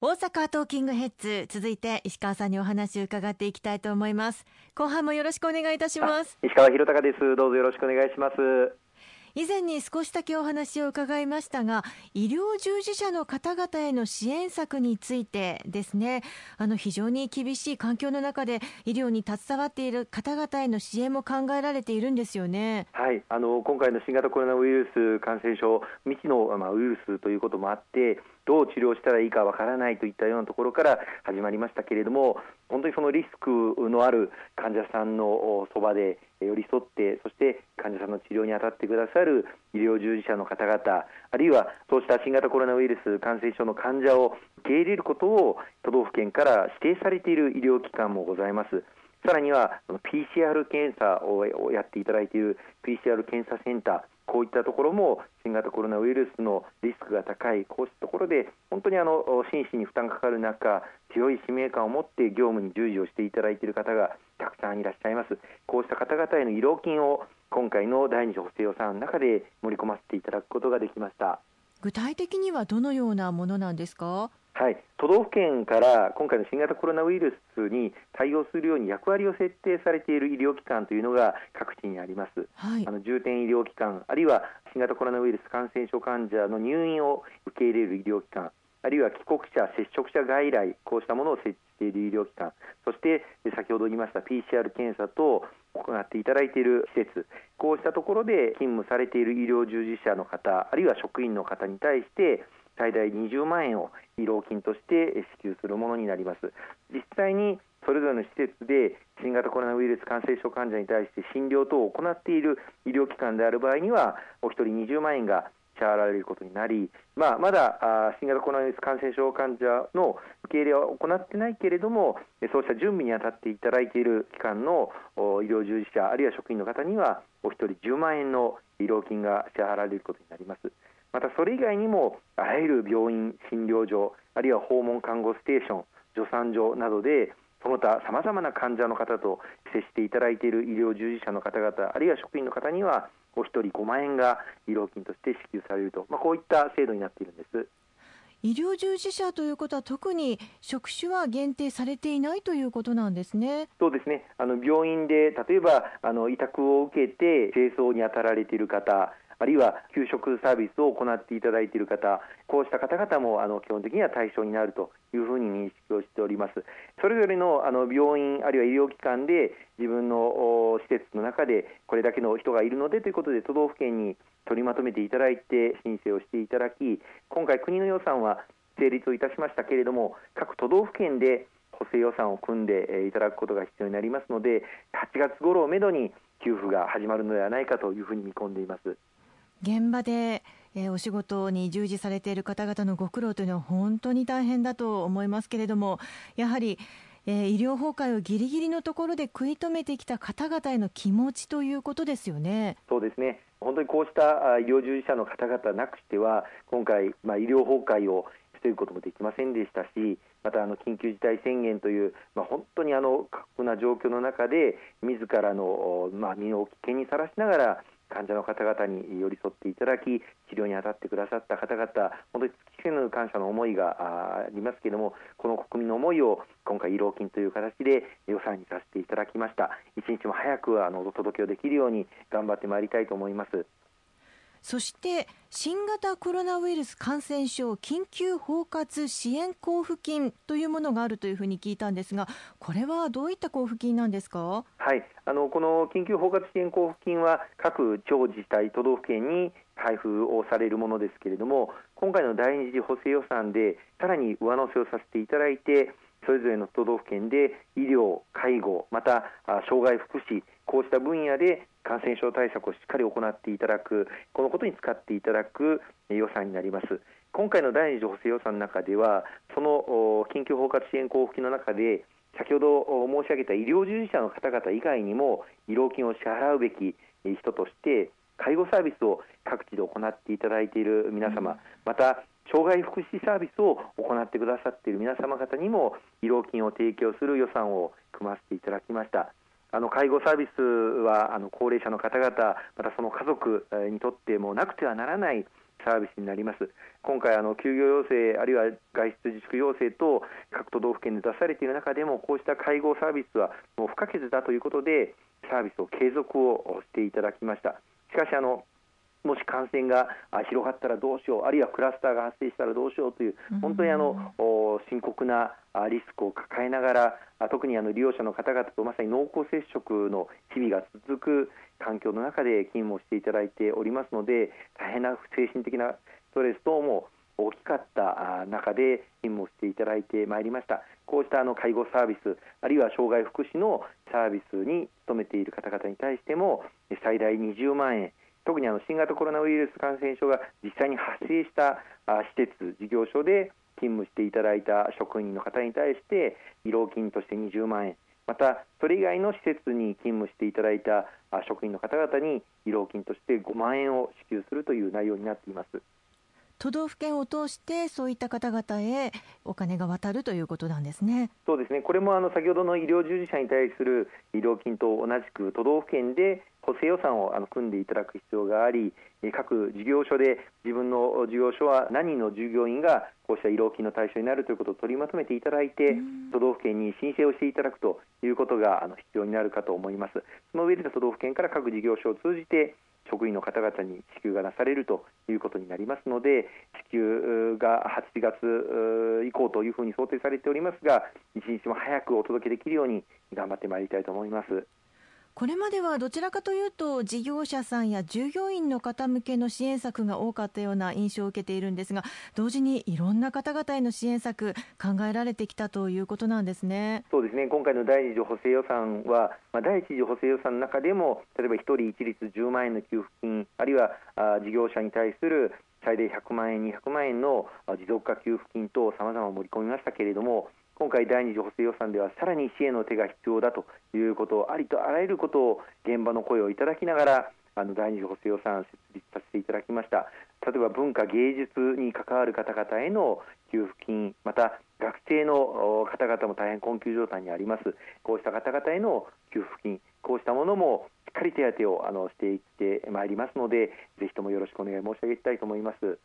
大阪トーキングヘッズ続いて石川さんにお話を伺っていきたいと思います。後半もよろしくお願いいたします。石川博隆です。どうぞよろしくお願いします。以前に少しだけお話を伺いましたが医療従事者の方々への支援策についてですねあの非常に厳しい環境の中で医療に携わっている方々への支援も考えられているんですよね。はいあの今回の新型コロナウイルス感染症未知の、まあ、ウイルスということもあってどう治療したらいいかわからないといったようなところから始まりましたけれども本当にそのリスクのある患者さんのそばで寄り添ってそして患者さんの治療に当たってくださる医療従事者の方々あるいはそうした新型コロナウイルス感染症の患者を受け入れることを都道府県から指定されている医療機関もございます。さらには PCR 検査をやっていただいている PCR 検査センターこういったところも新型コロナウイルスのリスクが高いこうしたところで本当にあの真摯に負担がかかる中強い使命感を持って業務に従事をしていただいている方がたくさんいらっしゃいます。こうした方々への医療金を今回の第二次補正予算の中で盛り込ませていただくことができました。具体的にはどのようなものなんですか？はい、都道府県から今回の新型コロナウイルスに対応するように役割を設定されている医療機関というのが各地にあります、はい、あの重点医療機関あるいは新型コロナウイルス感染症患者の入院を受け入れる医療機関あるいは帰国者、接触者外来こうしたものを設置している医療機関そして先ほど言いました PCR 検査と行っていただいている施設こうしたところで勤務されている医療従事者の方あるいは職員の方に対して最大20万円を医療金として支給するものになります実際にそれぞれの施設で新型コロナウイルス感染症患者に対して診療等を行っている医療機関である場合にはお一人20万円が支払われることになり、まあ、まだあ新型コロナウイルス感染症患者の受け入れは行ってないけれどもそうした準備に当たっていただいている機関の医療従事者あるいは職員の方にはお一人10万円の医療金が支払われることになります。またそれ以外にもあらゆる病院、診療所あるいは訪問看護ステーション助産所などでその他さまざまな患者の方と接していただいている医療従事者の方々あるいは職員の方にはお一人5万円が医療金として支給されると、まあ、こういった制度になっているんです。医療従事者ということは特に職種は限定されていないということなんですね。そうですね。あの病院で例えばあの委託を受けて清掃に当たられている方、あるいは給食サービスを行っていただいている方、こうした方々もあの基本的には対象になるというふうに認識をしております。それぞれのあの病院あるいは医療機関で自分の施設の中でこれだけの人がいるのでということで都道府県に取りまとめていただいて申請をしていただき、今回国の予算は成立をいたしましたけれども、各都道府県で補正予算を組んでいただくことが必要になりますので、8月頃をめどに給付が始まるのではないかというふうに見込んでいます。現場で、えー、お仕事に従事されている方々のご苦労というのは本当に大変だと思いますけれどもやはり、えー、医療崩壊をぎりぎりのところで食い止めてきた方々への気持ちということですよね。そうですね本当にこうした医療従事者の方々なくしては今回、まあ、医療崩壊を防ぐこともできませんでしたしまたあの緊急事態宣言という、まあ、本当にあの過酷な状況の中で自らの、まあ、身を危険にさらしながら患者の方々に寄り添っていただき治療に当たってくださった方々本当に尽きせぬ感謝の思いがありますけれどもこの国民の思いを今回、慰労金という形で予算にさせていただきました一日も早くあのお届けをできるように頑張ってまいりたいと思います。そして新型コロナウイルス感染症緊急包括支援交付金というものがあるというふうに聞いたんですがこれはどういった交付金なんですか？はい。あのこの緊急包括支援交付金は各地方自治体都道府県に配布をされるものですけれども今回の第二次補正予算でさらに上乗せをさせていただいてそれぞれの都道府県で医療、介護、また障害福祉、こうした分野で感染症対策をしっかり行っていただく、このことに使っていただく予算になります。今回の第二次補正予算の中では、その緊急包括支援交付金の中で、先ほど申し上げた医療従事者の方々以外にも、医療金を支払うべき人として、介護サービスを各地で行っていただいている皆様、また障害福祉サービスを行ってくださっている皆様方にも医療金を提供する予算を組ませていただきました。あの介護サービスはあの高齢者の方々、またその家族にとってもなくてはならないサービスになります。今回あの休業要請あるいは外出自粛要請等各都道府県で出されている中でもこうした介護サービスはもう不可欠だということでサービスを継続をしていただきました。しかしあのもし感染が広がったらどうしようあるいはクラスターが発生したらどうしようという本当にあの深刻なリスクを抱えながら特にあの利用者の方々とまさに濃厚接触の日々が続く環境の中で勤務をしていただいておりますので大変な精神的なストレス等も大きかった中で勤務をしていただいてまいりました。こうしたあの介護サービスあるいは障害福祉のサービスに勤めている方々に対しても最大20万円特にあの新型コロナウイルス感染症が実際に発生した施設事業所で勤務していただいた職員の方に対して慰労金として20万円またそれ以外の施設に勤務していただいた職員の方々に慰労金として5万円を支給するという内容になっています。都道府県を通してそういった方々へお金が渡るということなんですね。そうですね。これもあの先ほどの医療従事者に対する医療金と同じく都道府県で補正予算をあの組んでいただく必要があり、各事業所で自分の事業所は何人の従業員がこうした医療金の対象になるということを取りまとめていただいて、都道府県に申請をしていただくということがあの必要になるかと思います。その上で都道府県から各事業所を通じて職員の方々に支給がなされるということになりますので支給が8月以降というふうに想定されておりますが一日も早くお届けできるように頑張ってまいりたいと思います。これまではどちらかというと事業者さんや従業員の方向けの支援策が多かったような印象を受けているんですが同時にいろんな方々への支援策考えられてきたということなんですね。そうですね。今回の第二次補正予算は、まあ、第一次補正予算の中でも例えば1人一律10万円の給付金あるいはあ事業者に対する最大100万円、200万円の持続化給付金等さまざま盛り込みましたけれども今回、第2次補正予算ではさらに支援の手が必要だということをありとあらゆることを現場の声をいただきながらあの第2次補正予算を設立させていただきました例えば文化芸術に関わる方々への給付金また学生の方々も大変困窮状態にありますこうした方々への給付金こうしたものもしっかり手当をあのしていってまいりますのでぜひともよろしくお願い申し上げたいと思います。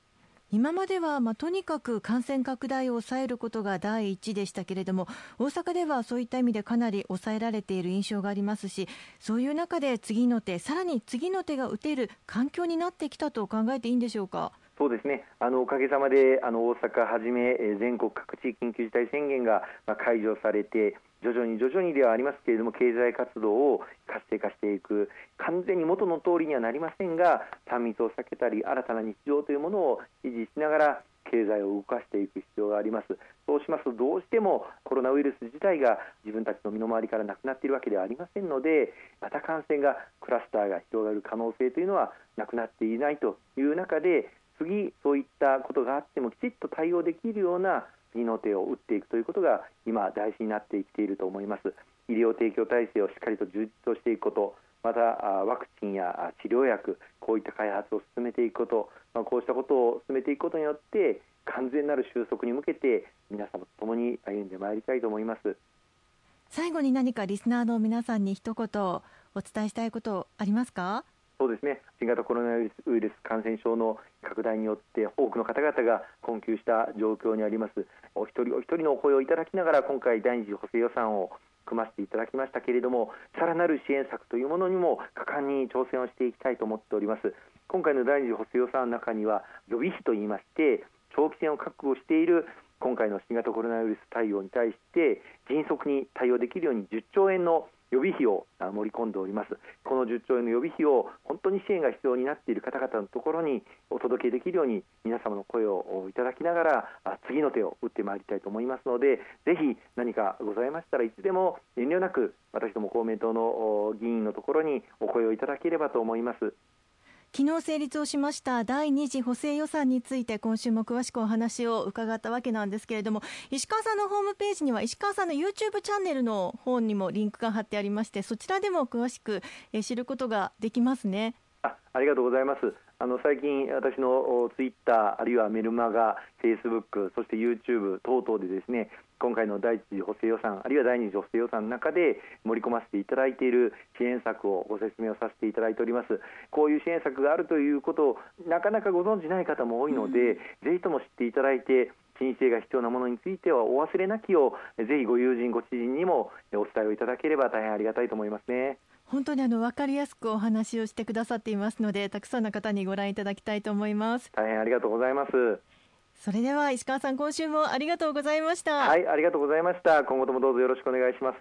今までは、まあ、とにかく感染拡大を抑えることが第一でしたけれども大阪ではそういった意味でかなり抑えられている印象がありますしそういう中で次の手さらに次の手が打てる環境になってきたと考えていいんでしょうか？そうですね。あのおかげさまであの大阪はじめ全国各地緊急事態宣言が解除されて徐々に徐々にではありますけれども経済活動を活性化していく完全に元の通りにはなりませんが3密を避けたり新たな日常というものを維持しながら経済を動かしていく必要があります。そうしますとどうしてもコロナウイルス自体が自分たちの身の回りからなくなっているわけではありませんのでまた感染がクラスターが広がる可能性というのはなくなっていないという中で次そういったことがあってもきちっと対応できるような次の手を打っていくということが今大事になってきていると思います。医療提供体制をしっかりと充実としていくことまたワクチンや治療薬こういった開発を進めていくこと、まあ、こうしたことを進めていくことによって完全なる収束に向けて皆様と共に歩んでまいりたいと思います。最後に何かリスナーの皆さんに一言お伝えしたいことありますか？そうですね。新型コロナウイルス感染症の拡大によって多くの方々が困窮した状況にあります。お一人お一人のお声をいただきながら今回第二次補正予算を組ませていただきましたけれどもさらなる支援策というものにも果敢に挑戦をしていきたいと思っております。今回の第二次補正予算の中には予備費といいまして長期戦を確保している今回の新型コロナウイルス対応に対して迅速に対応できるように10兆円の予備費を盛り込んでおりますこの10兆円の予備費を本当に支援が必要になっている方々のところにお届けできるように皆様の声をいただきながら次の手を打ってまいりたいと思いますのでぜひ何かございましたらいつでも遠慮なく私ども公明党の議員のところにお声をいただければと思います。昨日成立をしました第2次補正予算について今週も詳しくお話を伺ったわけなんですけれども石川さんのホームページには石川さんの YouTube チャンネルの方にもリンクが貼ってありましてそちらでも詳しく知ることができますね。あありがとうございます。あの最近、私のツイッター、あるいはメルマガ、フェイスブック、そして YouTube 等々でですね今回の第一次補正予算、あるいは第二次補正予算の中で盛り込ませていただいている支援策をご説明をさせていただいております。こういう支援策があるということをなかなかご存じない方も多いので、うん、ぜひとも知っていただいて申請が必要なものについてはお忘れなきをぜひご友人、ご知人にもお伝えをいただければ大変ありがたいと思いますね。本当にあの分かりやすくお話をしてくださっていますのでたくさんの方にご覧いただきたいと思います。大変ありがとうございます。それでは石川さん今週もありがとうございました。はいありがとうございました。今後ともどうぞよろしくお願いします